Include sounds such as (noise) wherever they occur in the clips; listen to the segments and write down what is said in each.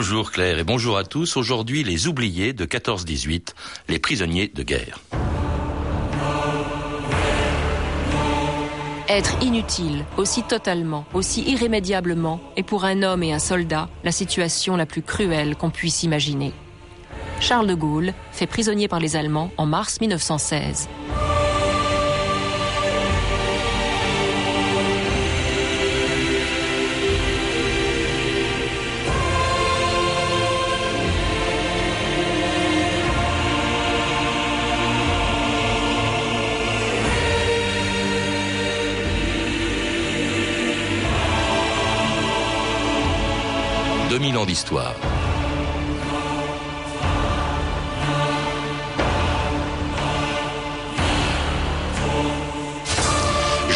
Bonjour Claire et bonjour à tous. Aujourd'hui, les oubliés de 14-18, les prisonniers de guerre. Être inutile, aussi totalement, aussi irrémédiablement, est pour un homme et un soldat la situation la plus cruelle qu'on puisse imaginer. Charles de Gaulle, fait prisonnier par les Allemands en mars 1916.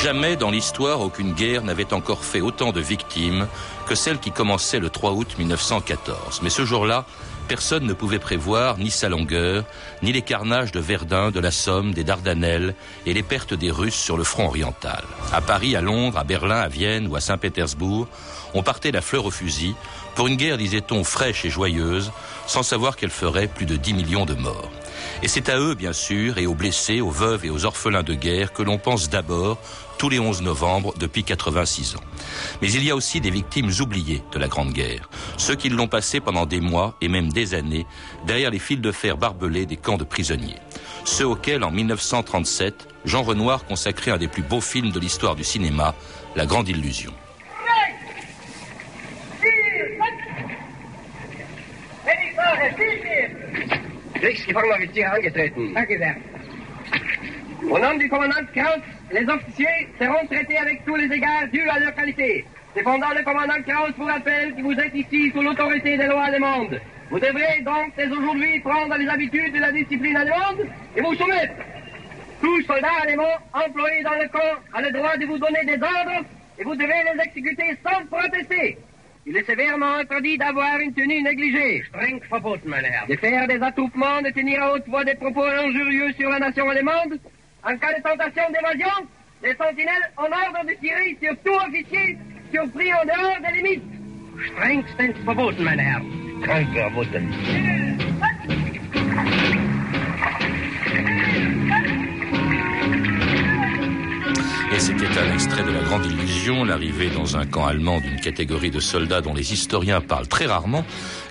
Jamais dans l'histoire aucune guerre n'avait encore fait autant de victimes que celle qui commençait le 3 août 1914. Mais ce jour-là, personne ne pouvait prévoir ni sa longueur, ni les carnages de Verdun, de la Somme, des Dardanelles et les pertes des Russes sur le front oriental. À Paris, à Londres, à Berlin, à Vienne ou à Saint-Pétersbourg, on partait la fleur au fusil pour une guerre, disait-on, fraîche et joyeuse, sans savoir qu'elle ferait plus de 10 millions de morts. Et c'est à eux, bien sûr, et aux blessés, aux veuves et aux orphelins de guerre que l'on pense d'abord tous les 11 novembre depuis 86 ans. Mais il y a aussi des victimes oubliées de la Grande Guerre, ceux qui l'ont passé pendant des mois et même des années derrière les fils de fer barbelés des camps de prisonniers. Ceux auxquels, en 1937, Jean Renoir consacrait un des plus beaux films de l'histoire du cinéma, La Grande Illusion. Au nom du commandant Kraus, les officiers seront traités avec tous les égards dus à leur qualité. Cependant, le commandant Kraus vous rappelle que vous êtes ici sous l'autorité des lois allemandes. Vous devrez donc dès aujourd'hui prendre les habitudes de la discipline allemande et vous soumettre. Tout soldat allemand employé dans le corps a le droit de vous donner des ordres et vous devez les exécuter sans protester. Il est sévèrement interdit d'avoir une tenue négligée. Streng verboten, mein Herr. De faire des attroupements, de tenir à haute voix des propos injurieux sur la nation allemande. En cas de tentation d'évasion, les sentinelles ont ordre de tirer sur tout officier surpris en dehors des limites. Strengstens verboten, mein Herr. Streng verboten. C'était un extrait de La Grande Illusion, l'arrivée dans un camp allemand d'une catégorie de soldats dont les historiens parlent très rarement.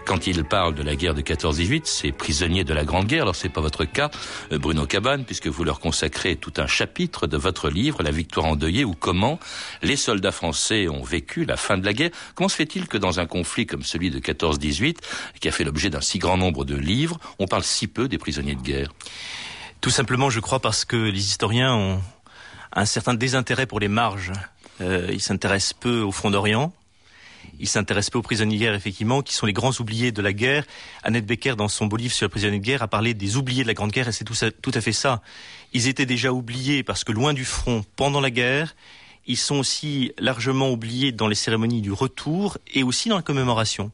Quand ils parlent de la guerre de 14-18, ces prisonniers de la Grande Guerre. Alors c'est pas votre cas, euh, Bruno Cabane, puisque vous leur consacrez tout un chapitre de votre livre, La victoire endeuillée, ou comment les soldats français ont vécu la fin de la guerre. Comment se fait-il que dans un conflit comme celui de 14-18, qui a fait l'objet d'un si grand nombre de livres, on parle si peu des prisonniers de guerre? Tout simplement, je crois, parce que les historiens ont un certain désintérêt pour les marges. Euh, ils s'intéressent peu au front d'Orient. Ils s'intéressent peu aux prisonniers de guerre, effectivement, qui sont les grands oubliés de la guerre. Annette Becker, dans son beau livre sur les prisonniers de guerre, a parlé des oubliés de la Grande Guerre, et c'est tout à fait ça. Ils étaient déjà oubliés parce que loin du front, pendant la guerre, ils sont aussi largement oubliés dans les cérémonies du retour et aussi dans la commémoration.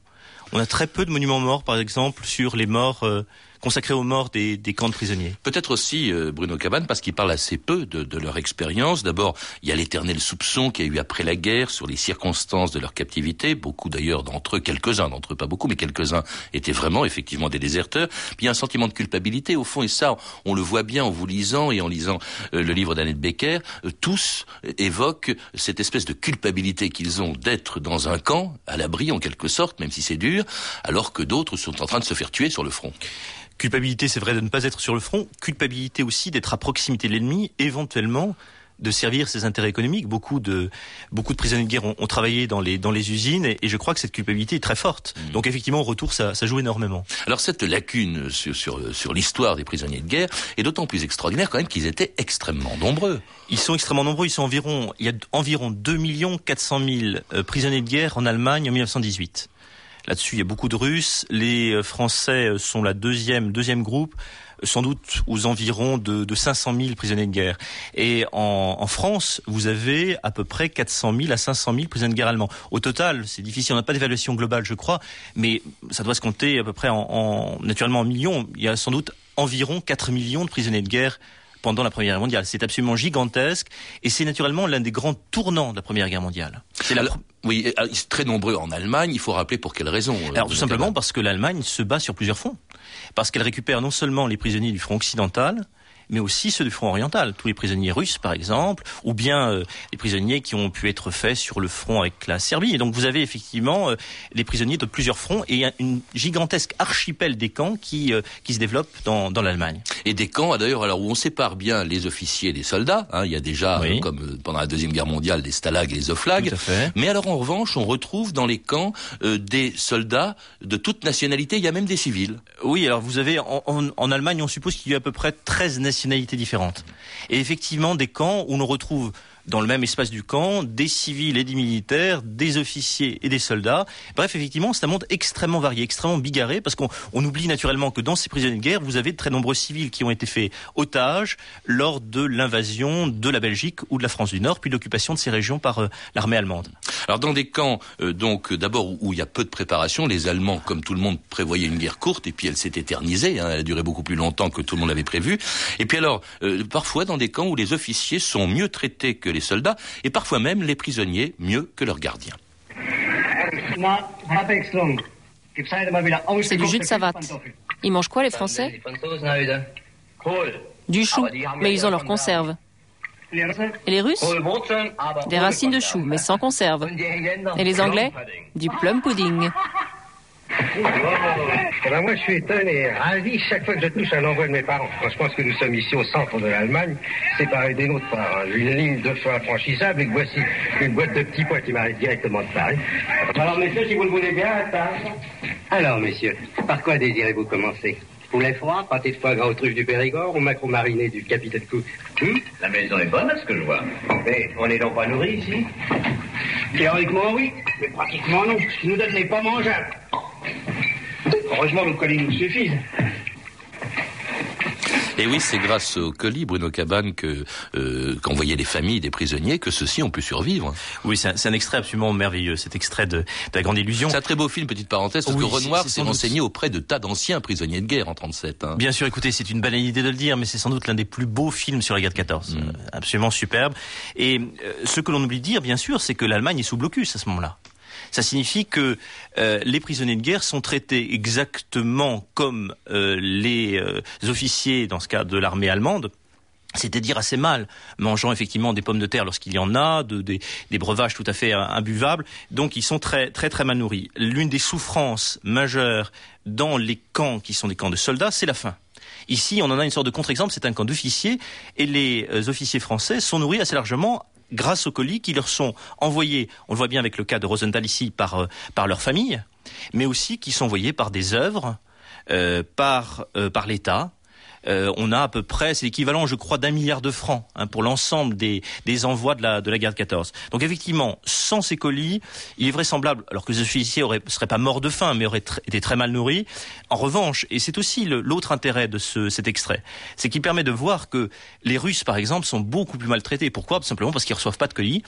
On a très peu de monuments morts, par exemple, sur les morts euh, consacrés aux morts des, des camps de prisonniers. Peut-être aussi euh, Bruno Cabane parce qu'il parle assez peu de, de leur expérience. D'abord, il y a l'éternel soupçon qu'il y a eu après la guerre sur les circonstances de leur captivité. Beaucoup d'ailleurs d'entre eux, quelques-uns d'entre eux, pas beaucoup, mais quelques-uns étaient vraiment effectivement des déserteurs. Puis il y a un sentiment de culpabilité au fond, et ça, on le voit bien en vous lisant et en lisant euh, le livre d'Annette Becker. Euh, tous évoquent cette espèce de culpabilité qu'ils ont d'être dans un camp, à l'abri en quelque sorte, même si c'est dur, alors que d'autres sont en train de se faire tuer sur le front. Culpabilité, c'est vrai de ne pas être sur le front. Culpabilité aussi d'être à proximité de l'ennemi, éventuellement de servir ses intérêts économiques. Beaucoup de beaucoup de prisonniers de guerre ont, ont travaillé dans les dans les usines et, et je crois que cette culpabilité est très forte. Donc effectivement, au retour, ça, ça joue énormément. Alors cette lacune sur, sur, sur l'histoire des prisonniers de guerre est d'autant plus extraordinaire quand même qu'ils étaient extrêmement nombreux. Ils sont extrêmement nombreux. Ils sont environ il y a environ 2 400 000 euh, prisonniers de guerre en Allemagne en 1918. Là-dessus, il y a beaucoup de Russes. Les euh, Français euh, sont la deuxième deuxième groupe, euh, sans doute aux environs de, de 500 000 prisonniers de guerre. Et en, en France, vous avez à peu près 400 000 à 500 000 prisonniers de guerre allemands. Au total, c'est difficile. On n'a pas d'évaluation globale, je crois, mais ça doit se compter à peu près en, en naturellement en millions. Il y a sans doute environ 4 millions de prisonniers de guerre pendant la Première Guerre mondiale. C'est absolument gigantesque et c'est naturellement l'un des grands tournants de la Première Guerre mondiale. C'est la... Oui, euh, très nombreux en Allemagne. Il faut rappeler pour quelle raison. Euh, Alors tout simplement parce que l'Allemagne se bat sur plusieurs fronts. Parce qu'elle récupère non seulement les prisonniers du front occidental, mais aussi ceux du front oriental, tous les prisonniers russes par exemple, ou bien euh, les prisonniers qui ont pu être faits sur le front avec la Serbie. Et donc vous avez effectivement euh, les prisonniers de plusieurs fronts et une gigantesque archipel des camps qui, euh, qui se développe dans, dans l'Allemagne. Et des camps, d'ailleurs, alors où on sépare bien les officiers des soldats. Hein, il y a déjà, comme pendant la deuxième guerre mondiale, des stalags et des oflags. Mais alors en revanche, on retrouve dans les camps des soldats de toute nationalité. Il y a même des civils. Oui, alors vous avez en, en, en Allemagne, on suppose qu'il y a à peu près 13 nationalités nationalités différentes. Et effectivement, des camps où l'on retrouve dans le même espace du camp, des civils et des militaires, des officiers et des soldats. Bref, effectivement, c'est un monde extrêmement varié, extrêmement bigarré, parce qu'on oublie naturellement que dans ces prisonniers de guerre, vous avez de très nombreux civils qui ont été faits otages lors de l'invasion de la Belgique ou de la France du Nord, puis l'occupation de ces régions par euh, l'armée allemande. Alors dans des camps, euh, donc d'abord où il y a peu de préparation, les Allemands, comme tout le monde, prévoyaient une guerre courte, et puis elle s'est éternisée, hein, elle a duré beaucoup plus longtemps que tout le monde l'avait prévu. Et puis alors, euh, parfois dans des camps où les officiers sont mieux traités que les soldats et parfois même les prisonniers mieux que leurs gardiens. C'est du jus de savate. Ils mangent quoi les Français? Du chou, mais ils ont leur conserve. Et les Russes? Des racines de chou, mais sans conserve. Et les Anglais? Du plum pudding. Eh ben moi, je suis étonné et ravi chaque fois que je touche un envoi de mes parents. Quand je pense que nous sommes ici au centre de l'Allemagne, séparés des nôtres par une ligne de feu infranchissable et que voici une boîte de petits pois qui m'arrive directement de Paris. Alors, messieurs, si vous le voulez bien, Alors, messieurs, par quoi désirez-vous commencer? Poulet froid, pâté de foie gras aux truffes du Périgord ou macro mariné du capitaine Cook? Hum La maison est bonne, à ce que je vois. Mais on n'est donc pas nourris ici Théoriquement, oui, mais pratiquement non, qui nous donne n'est pas mangeable. Heureusement, nos colis nous suffisent. Et oui, c'est grâce au colis, Bruno Cabane, que euh, qu'envoyaient les familles des prisonniers que ceux-ci ont pu survivre. Oui, c'est un, extrait absolument merveilleux, cet extrait de, La Grande Illusion. C'est un très beau film, petite parenthèse, parce que Renoir s'est renseigné auprès de tas d'anciens prisonniers de guerre en 37. Hein. Bien sûr, écoutez, c'est une banalité de le dire, mais c'est sans doute l'un des plus beaux films sur la guerre de 14. Mm. Euh, absolument superbe. Et euh, ce que l'on oublie de dire, bien sûr, c'est que l'Allemagne est sous blocus à ce moment-là. Ça signifie que euh, les prisonniers de guerre sont traités exactement comme euh, les euh, officiers, dans ce cas de l'armée allemande, c'est-à-dire assez mal, mangeant effectivement des pommes de terre lorsqu'il y en a, des, breuvages tout à fait imbuvables. Donc ils sont très très très mal nourris. L'une des souffrances majeures dans les camps qui sont des camps de soldats, c'est la faim. Ici, on en a une sorte de contre-exemple, c'est un camp d'officiers, et les officiers français sont nourris assez largement grâce aux colis qui leur sont envoyés, on le voit bien avec le cas de Rosenthal ici, par, euh, par leur famille, mais aussi qui sont envoyés par des œuvres, euh, par, euh, par l'État, euh, on a à peu près, c'est l'équivalent, je crois, d'un milliard de francs hein, pour l'ensemble des, envois de la, de la guerre de 14. Donc effectivement, sans ces colis, il est vraisemblable, alors que les officiers ne seraient pas morts de faim, mais auraient été très mal nourris. En revanche, et c'est aussi l'autre intérêt de cet extrait, c'est qu'il permet de voir que les Russes, par exemple, sont beaucoup plus maltraités. Pourquoi? Simplement parce qu'ils reçoivent pas de colis.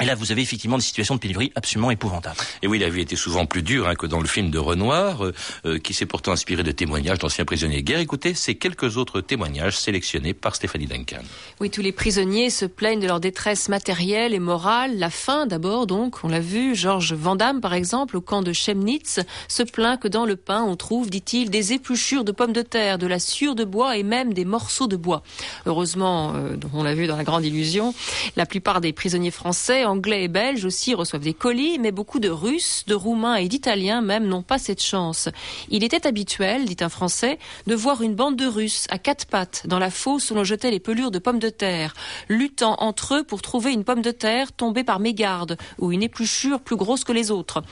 Et là, vous avez effectivement des situations de pénurie absolument épouvantables. Et oui, la vie était souvent plus dure hein, que dans le film de Renoir, euh, euh, qui s'est pourtant inspiré de témoignages d'anciens prisonniers de guerre. Écoutez, ces quelques autres témoignages sélectionnés par Stéphanie Duncan. Oui, tous les prisonniers se plaignent de leur détresse matérielle et morale, la faim d'abord, donc, on l'a vu. Georges Vandamme, par exemple, au camp de Chemnitz, se plaint que dans le pain, on trouve, dit-il, des épluchures de pommes de terre, de la sciure de bois et même des morceaux de bois. Heureusement, euh, on l'a vu dans la grande illusion, la plupart des prisonniers français Anglais et Belges aussi reçoivent des colis, mais beaucoup de Russes, de Roumains et d'Italiens même n'ont pas cette chance. Il était habituel, dit un Français, de voir une bande de Russes à quatre pattes dans la fosse où l'on jetait les pelures de pommes de terre, luttant entre eux pour trouver une pomme de terre tombée par mégarde ou une épluchure plus grosse que les autres.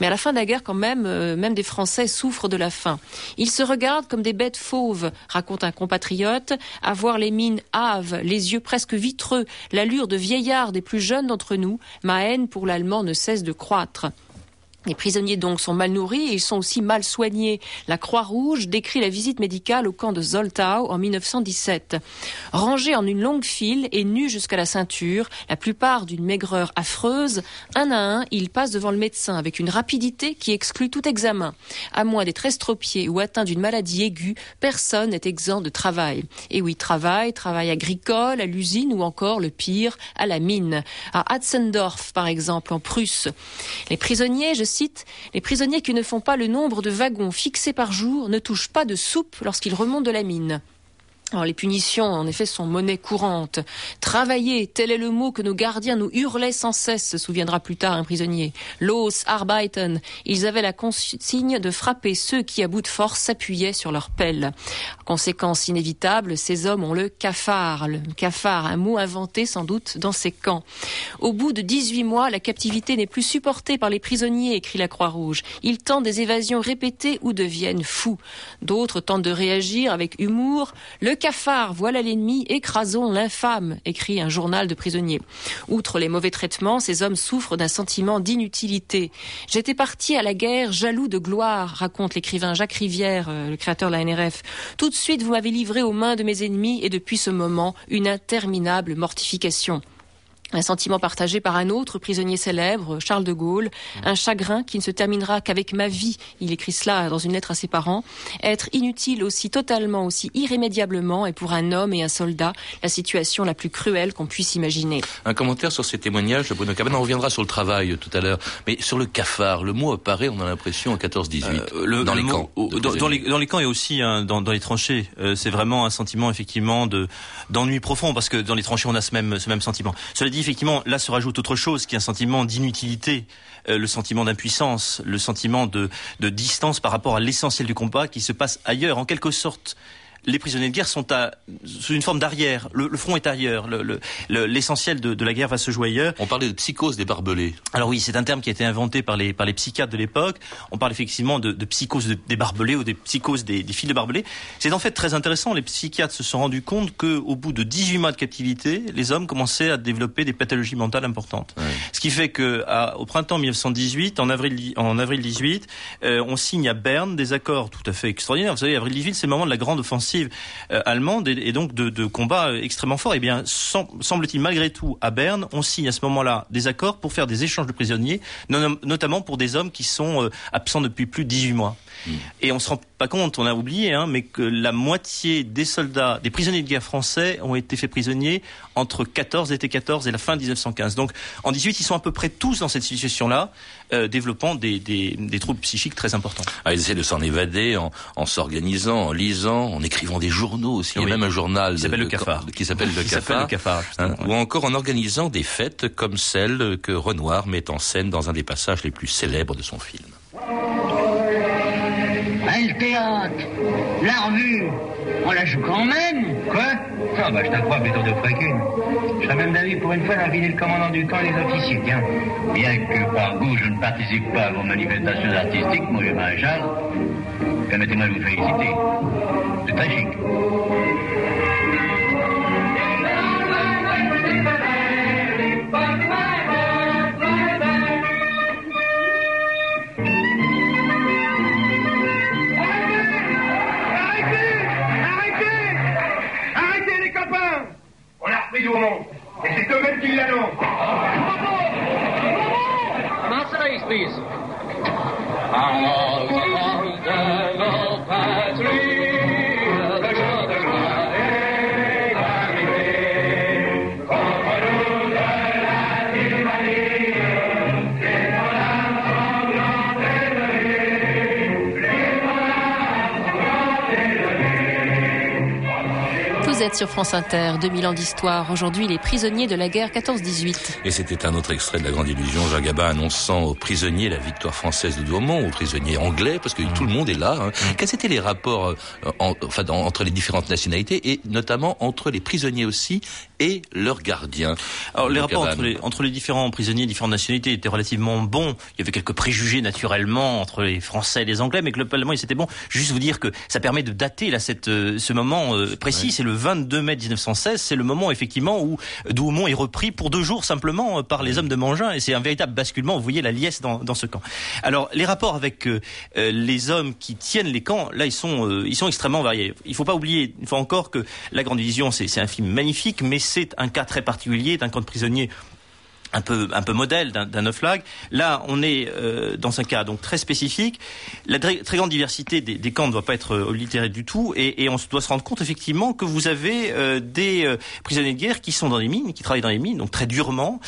Mais à la fin de la guerre, quand même, euh, même des Français souffrent de la faim. Ils se regardent comme des bêtes fauves, raconte un compatriote, à voir les mines hâves, les yeux presque vitreux, l'allure de vieillard des plus jeunes d'entre nous, ma haine pour l'allemand ne cesse de croître. Les prisonniers donc sont mal nourris et ils sont aussi mal soignés. La Croix-Rouge décrit la visite médicale au camp de Zoltau en 1917. Rangés en une longue file et nus jusqu'à la ceinture, la plupart d'une maigreur affreuse, un à un, ils passent devant le médecin avec une rapidité qui exclut tout examen. À moins d'être estropié ou atteint d'une maladie aiguë, personne n'est exempt de travail. Et oui, travail, travail agricole, à l'usine ou encore, le pire, à la mine. À Hatzendorf, par exemple, en Prusse. Les prisonniers, cite, Les prisonniers qui ne font pas le nombre de wagons fixés par jour ne touchent pas de soupe lorsqu'ils remontent de la mine. Les punitions, en effet, sont monnaie courante. Travailler, tel est le mot que nos gardiens nous hurlaient sans cesse, se souviendra plus tard un prisonnier. Los, arbeiten. Ils avaient la consigne de frapper ceux qui, à bout de force, s'appuyaient sur leur pelle. Conséquence inévitable, ces hommes ont le cafard. Le cafard, un mot inventé sans doute dans ces camps. Au bout de 18 mois, la captivité n'est plus supportée par les prisonniers, écrit la Croix-Rouge. Ils tentent des évasions répétées ou deviennent fous. D'autres tentent de réagir avec humour. Cafard, voilà l'ennemi, écrasons l'infâme, écrit un journal de prisonniers. Outre les mauvais traitements, ces hommes souffrent d'un sentiment d'inutilité. J'étais parti à la guerre jaloux de gloire, raconte l'écrivain Jacques Rivière, euh, le créateur de la NRF. Tout de suite, vous m'avez livré aux mains de mes ennemis et depuis ce moment, une interminable mortification. Un sentiment partagé par un autre prisonnier célèbre, Charles de Gaulle, un chagrin qui ne se terminera qu'avec ma vie, il écrit cela dans une lettre à ses parents, être inutile aussi totalement, aussi irrémédiablement est pour un homme et un soldat la situation la plus cruelle qu'on puisse imaginer. Un commentaire sur ces témoignages de Bruno Cabane, on reviendra sur le travail tout à l'heure, mais sur le cafard, le mot apparaît, on a l'impression, en 14-18, euh, dans, les camps, dans, dans, les, dans, les camps et aussi hein, dans, les tranchées, euh, c'est vraiment un sentiment effectivement d'ennui profond, parce que dans les tranchées on a ce même, ce même sentiment. Cela dit, effectivement, là se rajoute autre chose, qui est un sentiment d'inutilité, euh, le sentiment d'impuissance, le sentiment de, de distance par rapport à l'essentiel du combat qui se passe ailleurs. En quelque sorte, les prisonniers de guerre sont à, sous une forme d'arrière. Le, front est ailleurs. L'essentiel le, de, la guerre va se jouer ailleurs. On parlait de psychose des barbelés. Alors oui, c'est un terme qui a été inventé par les, par les psychiatres de l'époque. On parle effectivement de, de psychose des barbelés ou des psychoses des, des fils de barbelés. C'est en fait très intéressant. Les psychiatres se sont rendus compte qu'au bout de 18 mois de captivité, les hommes commençaient à développer des pathologies mentales importantes. Ce qui fait que au printemps 1918, en avril, en avril 18, euh, on signe à Berne des accords tout à fait extraordinaires. Vous savez, avril 18, c'est le moment de la grande offensive euh, allemande et, donc de, de combats euh, extrêmement forts. Eh bien, semble-t-il malgré tout à Berne, on signe à ce moment-là des accords pour faire des échanges de prisonniers, notamment pour des hommes qui sont euh, absents depuis plus de 18 mois. Et on se rend pas compte, on a oublié, hein, mais que la moitié des soldats, des prisonniers de guerre français ont été faits prisonniers entre 14, l'été 14 et la fin de 1915. Donc en 18, ils sont à peu près tous dans cette situation-là, développant des, des, des, troubles psychiques très importants. Ah, ils essaient de s'en évader en, en s'organisant, en lisant, en écrivant des journaux aussi. Il y a même un journal qui s'appelle le Cafard, qui s'appelle (laughs) le Cafard, le Cafard hein, ou encore en organisant des fêtes comme celle que Renoir met en scène dans un des passages les plus célèbres de son film. La revue, on la joue quand même. Quoi? Ah bah je t'en crois plutôt de fracune. Je serais même d'avis pour une fois d'inviter le commandant du camp et les officiers, tiens. Bien que par goût je ne participe pas à vos manifestations artistiques, mon vieux maréchal, permettez-moi de vous féliciter. C'est très. On a repris du monde. Et c'est sur France Inter, 2000 ans d'histoire. Aujourd'hui, les prisonniers de la guerre 14-18. Et c'était un autre extrait de la Grande Illusion. Jean Gabin annonçant aux prisonniers la victoire française de Douaumont, aux prisonniers anglais, parce que tout le monde est là. Hein. Mm. Quels étaient les rapports euh, enfin, entre les différentes nationalités et notamment entre les prisonniers aussi et leurs gardiens? Alors, les rapports entre les, entre les, différents prisonniers, différentes nationalités étaient relativement bons. Il y avait quelques préjugés naturellement entre les Français et les Anglais, mais globalement, c'était bon. Juste vous dire que ça permet de dater là cette, euh, ce moment euh, précis. C'est le 20 22 mai 1916, c'est le moment effectivement où Douaumont est repris pour deux jours simplement par les hommes de Mangin, et c'est un véritable basculement. Vous voyez la liesse dans, ce camp. Alors les rapports avec les hommes qui tiennent les camps, là ils sont extrêmement variés. Il faut pas oublier une fois encore que la Grande Division, c'est un film magnifique, mais c'est un cas très particulier d'un camp de prisonniers un peu un peu modèle d'un nauflag. Là, on est euh, dans un cas donc très spécifique. La très, grande diversité des, des, camps ne doit pas être oblitérée du tout, et, et, on doit se rendre compte effectivement que vous avez euh, des euh, prisonniers de guerre qui sont dans les mines, qui travaillent dans les mines, donc très durement,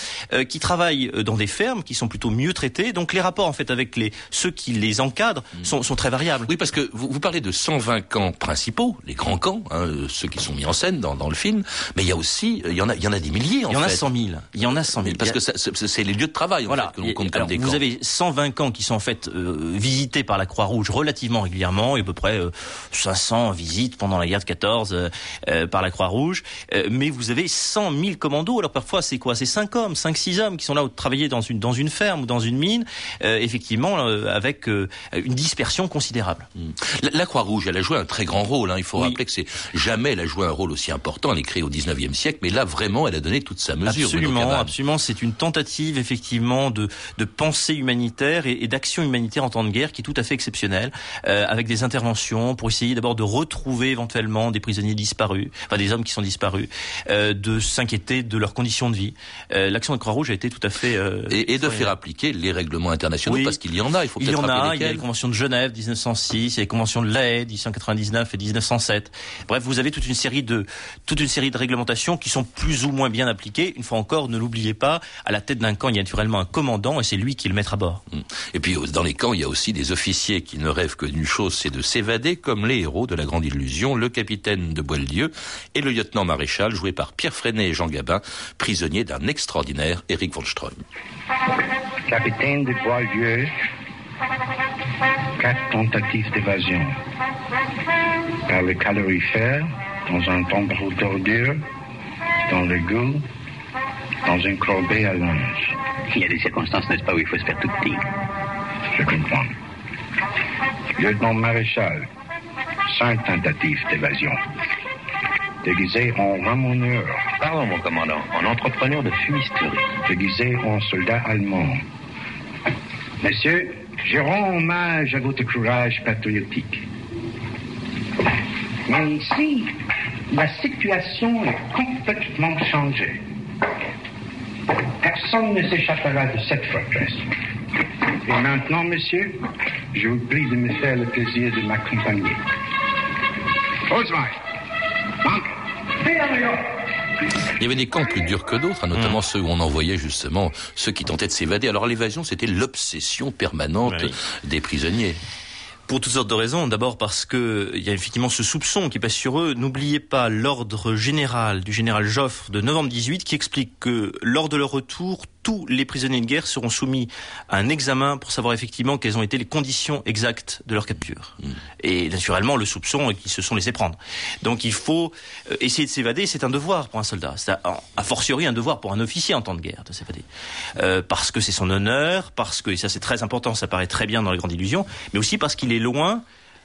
qui travaillent dans des fermes, qui sont plutôt mieux traités. Donc les rapports en fait avec les ceux qui les encadrent mmh. sont, sont très variables. Oui, parce que vous, vous, parlez de 120 camps principaux, les grands camps, hein, ceux qui sont mis en scène dans, dans, le film, mais il y a aussi il y en a il y en a des milliers en fait. Il y en a 100 000. Il y en a 100 000 que c'est les lieux de travail en fait, que l'on compte comme des camps. Vous avez 120 camps qui sont en fait euh, visités par la Croix-Rouge relativement régulièrement, et à peu près euh, 500 visites pendant la guerre de 14 euh, euh, par la Croix-Rouge. mais vous avez 100 000 commandos. Alors parfois c'est quoi? C'est 5 hommes, 5 6 hommes qui sont là pour travailler dans une dans une ferme ou dans une mine, effectivement avec une dispersion considérable. Hmm. La, la Croix-Rouge, elle a joué un très grand rôle. Hein. Il faut rappeler que c'est jamais elle a joué un rôle aussi important. Elle est créée au 19e siècle, mais là vraiment elle a donné toute sa mesure. Absolument, absolument. C'est une tentative effectivement de, de pensée humanitaire et, et d'action humanitaire en temps de guerre qui est tout à fait exceptionnelle, euh, avec des interventions pour essayer d'abord de retrouver éventuellement des prisonniers disparus, enfin des hommes qui sont disparus, euh, de s'inquiéter de leurs conditions de vie. Euh, L'action de Croix-Rouge a été tout à fait... Euh, et, et, de faire appliquer les règlements internationaux, parce qu'il y en a, il faut peut-être Il y en a, il y a les conventions de Genève 1906, il y a les conventions de La Haye 1899 et 1907. Bref, vous avez toute une série de toute une série de réglementations qui sont plus ou moins bien appliquées. Une fois encore, ne l'oubliez pas, à la tête d'un camp, il y a naturellement un commandant et c'est lui qui le met à bord. Mmh. Et puis dans les camps, il y a aussi des officiers qui ne rêvent que d'une chose, c'est de s'évader, comme les héros de la grande illusion, le capitaine de Boieldieu et le lieutenant maréchal, joué par Pierre Freinet et Jean Gabin, prisonniers d'un extraordinaire Eric von Stroheim. Capitaine de Boieldieu, quatre tentatives d'évasion. Par le calorifère, dans un tombeau d'ordures, dans le goût, dans une corbeille à linge. Il y a des circonstances, n'est-ce pas, où il faut se faire tout petit. Je comprends. Lieutenant maréchal, cinq tentatives d'évasion. Déguisé en ramoneur. Pardon, mon commandant, en entrepreneur de fumisterie. Déguisé en soldat allemand. Messieurs, je rends hommage à votre courage patriotique. Mais ici, la situation est complètement changée. Personne ne s'échappera de cette forteresse. Et maintenant, monsieur, je vous prie de me faire le plaisir de m'accompagner. Il y avait des camps plus durs que d'autres, hein, notamment mmh. ceux où on envoyait justement ceux qui tentaient de s'évader. Alors l'évasion, c'était l'obsession permanente oui. des prisonniers. Pour toutes sortes de raisons. D'abord parce que il y a effectivement ce soupçon qui pèse sur eux. N'oubliez pas l'ordre général du général Joffre de novembre 18 qui explique que lors de leur retour, tous les prisonniers de guerre seront soumis à un examen pour savoir effectivement quelles ont été les conditions exactes de leur capture. Mmh. Et naturellement, le soupçon est qu'ils se sont laissés prendre. Donc il faut euh, essayer de s'évader, c'est un devoir pour un soldat. C'est a fortiori un devoir pour un officier en temps de guerre de s'évader. Euh, parce que c'est son honneur, parce que, et ça c'est très important, ça paraît très bien dans les grandes illusions, mais aussi parce qu'il est loin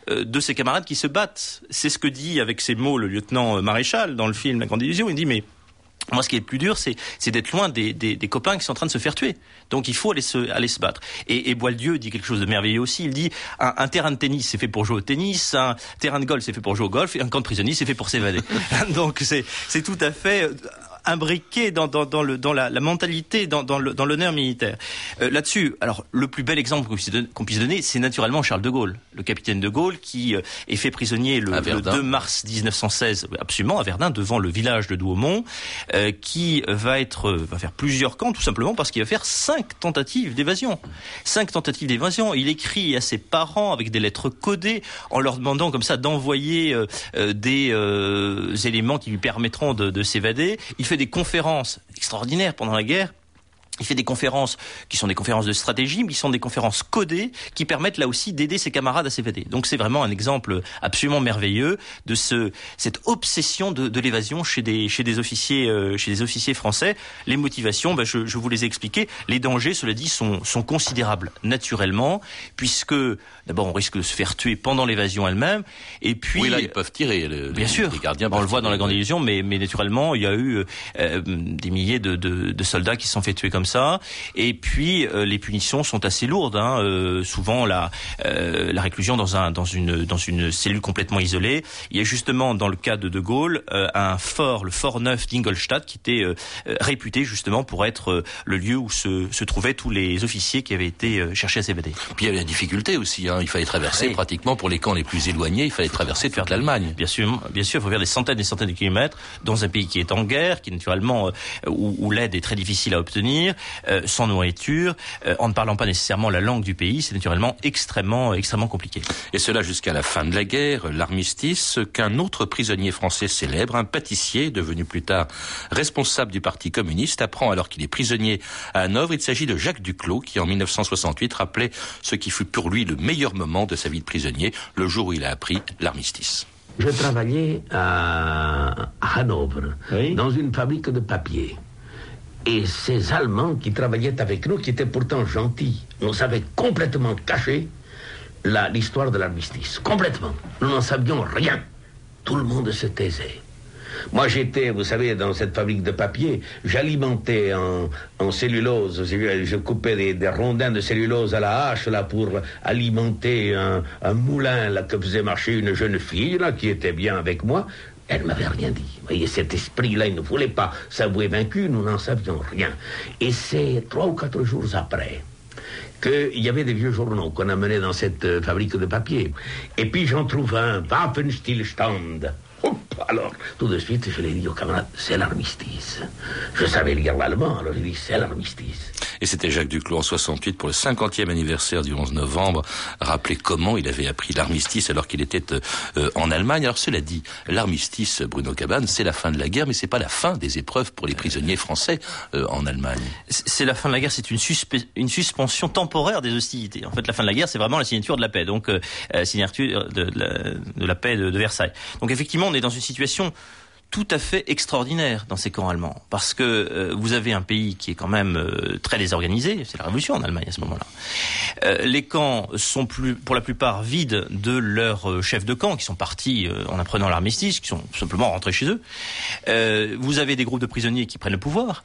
euh, de ses camarades qui se battent. C'est ce que dit avec ses mots le lieutenant maréchal dans le film La Grande Illusion. Il dit mais moi, ce qui est le plus dur, c'est, d'être loin des, des, des, copains qui sont en train de se faire tuer. Donc, il faut aller se, aller se battre. Et, et dit quelque chose de merveilleux aussi. Il dit un, un terrain de tennis, c'est fait pour jouer au tennis. Un terrain de golf, c'est fait pour jouer au golf. Et un camp de prisonniers, c'est fait pour s'évader. (laughs) Donc, c'est, c'est tout à fait imbriqué dans, dans, dans, le, dans la, la mentalité, dans, dans, l'honneur militaire. Euh, là-dessus, alors le plus bel exemple qu'on puisse, donner, c'est naturellement Charles de Gaulle, le capitaine de Gaulle qui euh, est fait prisonnier le, le, 2 mars 1916, absolument à Verdun, devant le village de Douaumont, euh, qui va être va faire plusieurs camps, tout simplement parce qu'il va faire cinq tentatives d'évasion. Cinq tentatives d'évasion. Il écrit à ses parents avec des lettres codées en leur demandant comme ça d'envoyer euh, des euh, éléments qui lui permettront de, de s'évader. Il fait des conférences extraordinaires pendant la guerre Il fait des conférences qui sont des conférences de stratégie, mais qui sont des conférences codées qui permettent là aussi d'aider ses camarades à s'évader. Donc c'est vraiment un exemple absolument merveilleux de ce, cette obsession de, de l'évasion chez des, chez des officiers, euh, chez des officiers français. Les motivations, ben je, je, vous les ai expliquées. Les dangers, cela dit, sont, sont considérables naturellement, puisque d'abord on risque de se faire tuer pendant l'évasion elle-même, et puis oui là ils peuvent tirer. Le, bien les, sûr, les gardiens. on le voit dans la grande illusion, mais, mais naturellement il y a eu euh, des milliers de, de, de soldats qui se sont fait tuer comme ça. Et puis euh, les punitions sont assez lourdes. Hein. Euh, souvent la euh, la réclusion dans un dans une dans une cellule complètement isolée. Il y a justement dans le cas de De Gaulle euh, un fort, le fort neuf d'Ingolstadt, qui était euh, réputé justement pour être le lieu où se, se trouvaient tous les officiers qui avaient été cherchés à s'évader. Puis il y avait la difficulté aussi. Hein. Il fallait traverser oui. pratiquement pour les camps les plus éloignés. Il fallait traverser toute l'Allemagne. Bien sûr, bien sûr, il faut faire des centaines et des centaines de kilomètres dans un pays qui est en guerre, qui naturellement où, où l'aide est très difficile à obtenir euh, sans nourriture, euh, en ne parlant pas nécessairement la langue du pays, c'est naturellement extrêmement, extrêmement compliqué. Et cela jusqu'à la fin de la guerre, l'armistice, qu'un autre prisonnier français célèbre, un pâtissier devenu plus tard responsable du Parti communiste, apprend alors qu'il est prisonnier à Hanovre. Il s'agit de Jacques Duclos, qui en 1968 rappelait ce qui fut pour lui le meilleur moment de sa vie de prisonnier, le jour où il a appris l'armistice. Je travaillais à Hanovre, oui. dans une fabrique de papier. Et ces Allemands qui travaillaient avec nous, qui étaient pourtant gentils, nous avaient complètement caché l'histoire de l'armistice. Complètement. Nous n'en savions rien. Tout le monde se taisait. Moi, j'étais, vous savez, dans cette fabrique de papier, j'alimentais en, cellulose, je coupais des, des, rondins de cellulose à la hache, là, pour alimenter un, un moulin, là, que faisait marcher une jeune fille, là, qui était bien avec moi. Elle ne m'avait rien dit. Vous voyez, cet esprit-là, il ne voulait pas s'avouer vaincu, nous n'en savions rien. Et c'est trois ou quatre jours après qu'il y avait des vieux journaux qu'on amenait dans cette euh, fabrique de papier. Et puis j'en trouve un, Waffenstillstand. Alors, tout de suite, je l'ai dit aux camarades, c'est l'armistice. Je savais lire l'allemand, alors j'ai dit, c'est l'armistice. Et c'était Jacques Duclos en 68 pour le 50e anniversaire du 11 novembre, rappeler comment il avait appris l'armistice alors qu'il était euh, en Allemagne. Alors cela dit, l'armistice, Bruno Cabane, c'est la fin de la guerre, mais c'est pas la fin des épreuves pour les prisonniers français euh, en Allemagne. C'est la fin de la guerre, c'est une, une, suspension temporaire des hostilités. En fait, la fin de la guerre, c'est vraiment la signature de la paix, donc euh, signature de, de, la, de, la, paix de, de Versailles. Donc effectivement, on est dans une situation tout à fait extraordinaire dans ces camps allemands, parce que euh, vous avez un pays qui est quand même euh, très désorganisé, c'est la révolution en Allemagne à ce moment-là. Euh, les camps sont pour la plupart vides de leurs chefs de camp qui sont partis en apprenant l'armistice, qui sont simplement rentrés chez eux. vous avez des groupes de prisonniers qui prennent le pouvoir.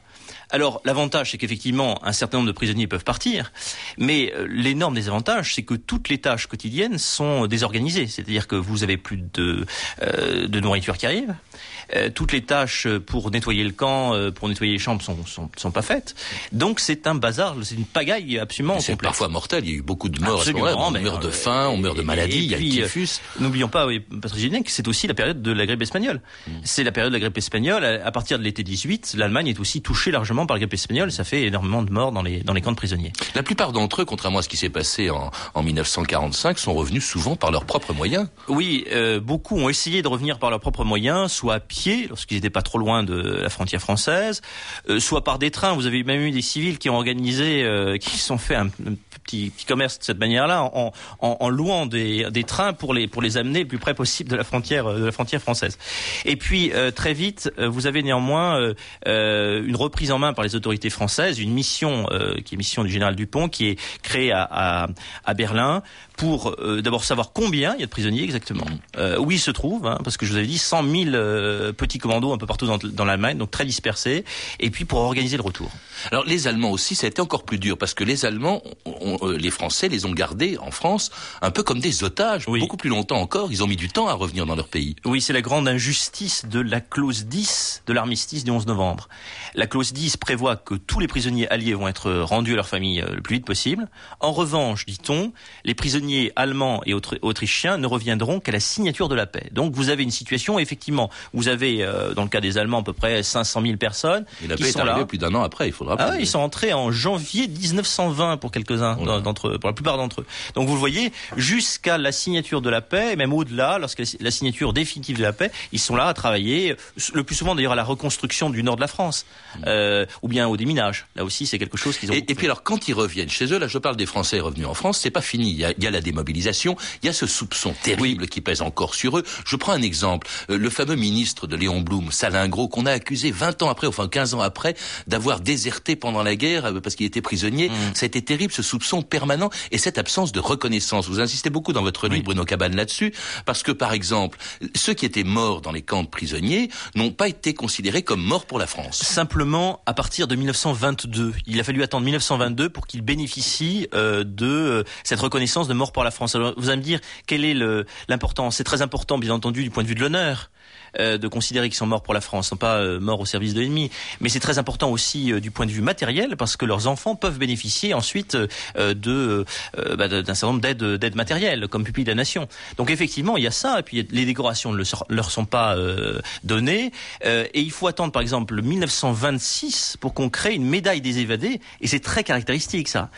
Alors l'avantage, c'est qu'effectivement, un certain nombre de prisonniers peuvent partir, mais euh, l'énorme désavantage, c'est que toutes les tâches quotidiennes sont désorganisées. C'est-à-dire que vous avez plus de, euh, de nourriture qui arrive. Euh, toutes les tâches pour nettoyer le camp, euh, pour nettoyer les chambres sont, sont, sont pas faites. Donc c'est un bazar, c'est une pagaille absolument C'est parfois mortel. Il y a eu beaucoup de morts Absolument, à ce moment-là. On meurt de faim, on meurt de maladie, il y a le typhus. N'oublions pas, oui, Patrick Génic, c'est aussi la période de la grippe espagnole. Mm. C'est la période de la grippe espagnole. À partir de l'été 18, l'Allemagne est aussi touchée largement par la grippe espagnole. Ça fait énormément de morts dans les, dans les camps de prisonniers. La plupart d'entre eux, contrairement à ce qui s'est passé en, en 1945, sont revenus souvent par leurs propres moyens. Oui, euh, beaucoup ont essayé de revenir par leurs propres moyens, soit à pied, lorsqu'ils n'étaient pas trop loin de la frontière française, euh, soit par des trains. Vous avez même eu des civils qui ont organisé, euh, qui sont fait un, petit, commerce de cette manière-là, en, louant des, trains pour les, pour les amener le plus près possible de la frontière, de la frontière française. Et puis, très vite, vous avez néanmoins une reprise en main par les autorités françaises, une mission euh, qui est mission du général Dupont, qui est créée à Berlin pour euh, d'abord savoir combien il y a de prisonniers exactement, euh, où ils se trouvent, hein, parce que je vous avais dit 100 000 euh, petits commandos un peu partout dans, dans l'Allemagne, donc très dispersés, et puis pour organiser le retour. Alors les Allemands aussi, ça a été encore plus dur, parce que les Allemands, on, on, les Français les ont gardés en France un peu comme des otages, oui. beaucoup plus longtemps encore, ils ont mis du temps à revenir dans leur pays. Oui, c'est la grande injustice de la clause 10 de l'armistice du 11 novembre. La clause 10 prévoit que tous les prisonniers alliés vont être rendus à leur famille le plus vite possible. En revanche, dit-on, les prisonniers allemands et autrichiens ne reviendront qu'à la signature de la paix. Donc vous avez une situation, effectivement, vous avez, euh, dans le cas des Allemands, à peu près 500 000 personnes. Et la paix est arrivée plus d'un an après, il faudra. Ah oui, ils sont entrés en janvier 1920 pour quelques-uns voilà. d'entre eux, pour la plupart d'entre eux. Donc vous le voyez, jusqu'à la signature de la paix, et même au-delà, lorsque la signature définitive de la paix, ils sont là à travailler, le plus souvent d'ailleurs à la reconstruction du nord de la France. Mmh. Euh, euh, ou bien au déminage. Là aussi, c'est quelque chose qu'ils ont. Et, et, puis alors, quand ils reviennent chez eux, là, je parle des Français revenus en France, c'est pas fini. Il y, a, il y, a, la démobilisation, il y a ce soupçon terrible oui. qui pèse encore sur eux. Je prends un exemple, euh, le fameux ministre de Léon Blum, Salingro, qu'on a accusé 20 ans après, enfin 15 ans après, d'avoir déserté pendant la guerre euh, parce qu'il était prisonnier. Mmh. Ça a été terrible, ce soupçon permanent et cette absence de reconnaissance. Vous insistez beaucoup dans votre livre, oui. Bruno Cabane, là-dessus, parce que par exemple, ceux qui étaient morts dans les camps de prisonniers n'ont pas été considérés comme morts pour la France. Simplement, à partir de 1922, il a fallu attendre 1922 pour qu'ils bénéficient euh, de euh, cette reconnaissance de mort pour la France. Alors, vous allez me dire quelle est l'importance? C'est très important, bien entendu, du point de vue de l'honneur. Euh, de considérer qu'ils sont morts pour la France, non pas euh, morts au service de l'ennemi. Mais c'est très important aussi euh, du point de vue matériel parce que leurs enfants peuvent bénéficier ensuite euh, de bah, d'un certain nombre d'aides d'aides matérielles comme pupille de la nation. Donc effectivement, il y a ça. Et puis les décorations ne leur sont pas données. et il faut attendre par exemple 1926 pour qu'on crée une médaille des évadés. Et c'est très caractéristique ça.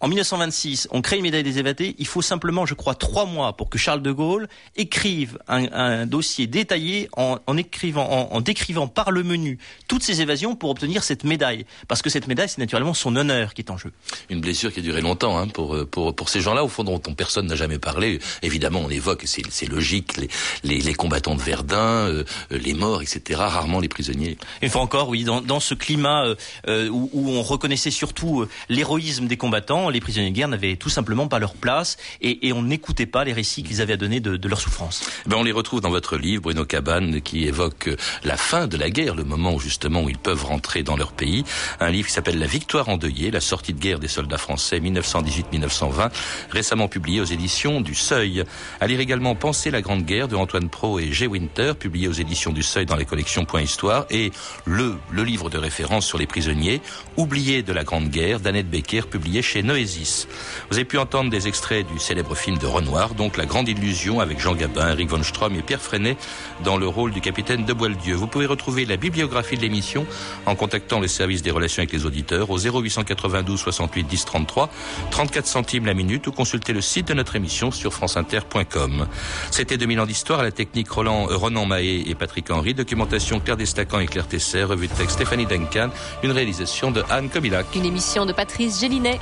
En 1926, on crée une médaille des évadés. Il faut simplement, je crois, trois mois pour que Charles de Gaulle écrive un, un dossier détaillé en, en écrivant, en, en, décrivant par le menu toutes ses évasions pour obtenir cette médaille. Parce que cette médaille, c'est naturellement son honneur qui est en jeu. Une blessure qui a duré longtemps hein, pour, pour, pour ces gens-là, au fond, dont, personne n'a jamais parlé. Évidemment, on évoque, c'est logique, les, les, les, combattants de Verdun, euh, les morts, etc. Rarement les prisonniers. Une fois encore, oui, dans, dans ce climat euh, où, où, on reconnaissait surtout euh, l'héroïsme des combattants, les prisonniers de guerre n'avaient tout simplement pas leur place et, et on n'écoutait pas les récits qu'ils avaient à donner de, de leur souffrance. Ben on les retrouve dans votre livre, Bruno Cabane, qui évoque la fin de la guerre, le moment où justement où ils peuvent rentrer dans leur pays. Un livre qui s'appelle La victoire endeuillée, la sortie de guerre des soldats français 1918-1920, récemment publié aux éditions du Seuil. À lire également Penser la Grande Guerre de Antoine Pro et G. Winter, publié aux éditions du Seuil dans les collections Point Histoire, et le, le livre de référence sur les prisonniers, Oublié de la Grande Guerre, d'Annette Becker, publié chez Vous avez pu entendre des extraits du célèbre film de Renoir, donc La Grande Illusion, avec Jean Gabin, Eric von Strom et Pierre Freinet dans le rôle du capitaine de Boieldieu. Vous pouvez retrouver la bibliographie de l'émission en contactant le service des relations avec les auditeurs au 0892 68 10 33, 34 centimes la minute ou consulter le site de notre émission sur franceinter.com. C'était 2000 ans d'histoire à la technique Roland, euh, Ronan Mahé et Patrick Henry, documentation Claire Destacan et Claire Tesser, revue de texte Stéphanie Duncan, une réalisation de Anne Kobilac. Une émission de Patrice Gélinet.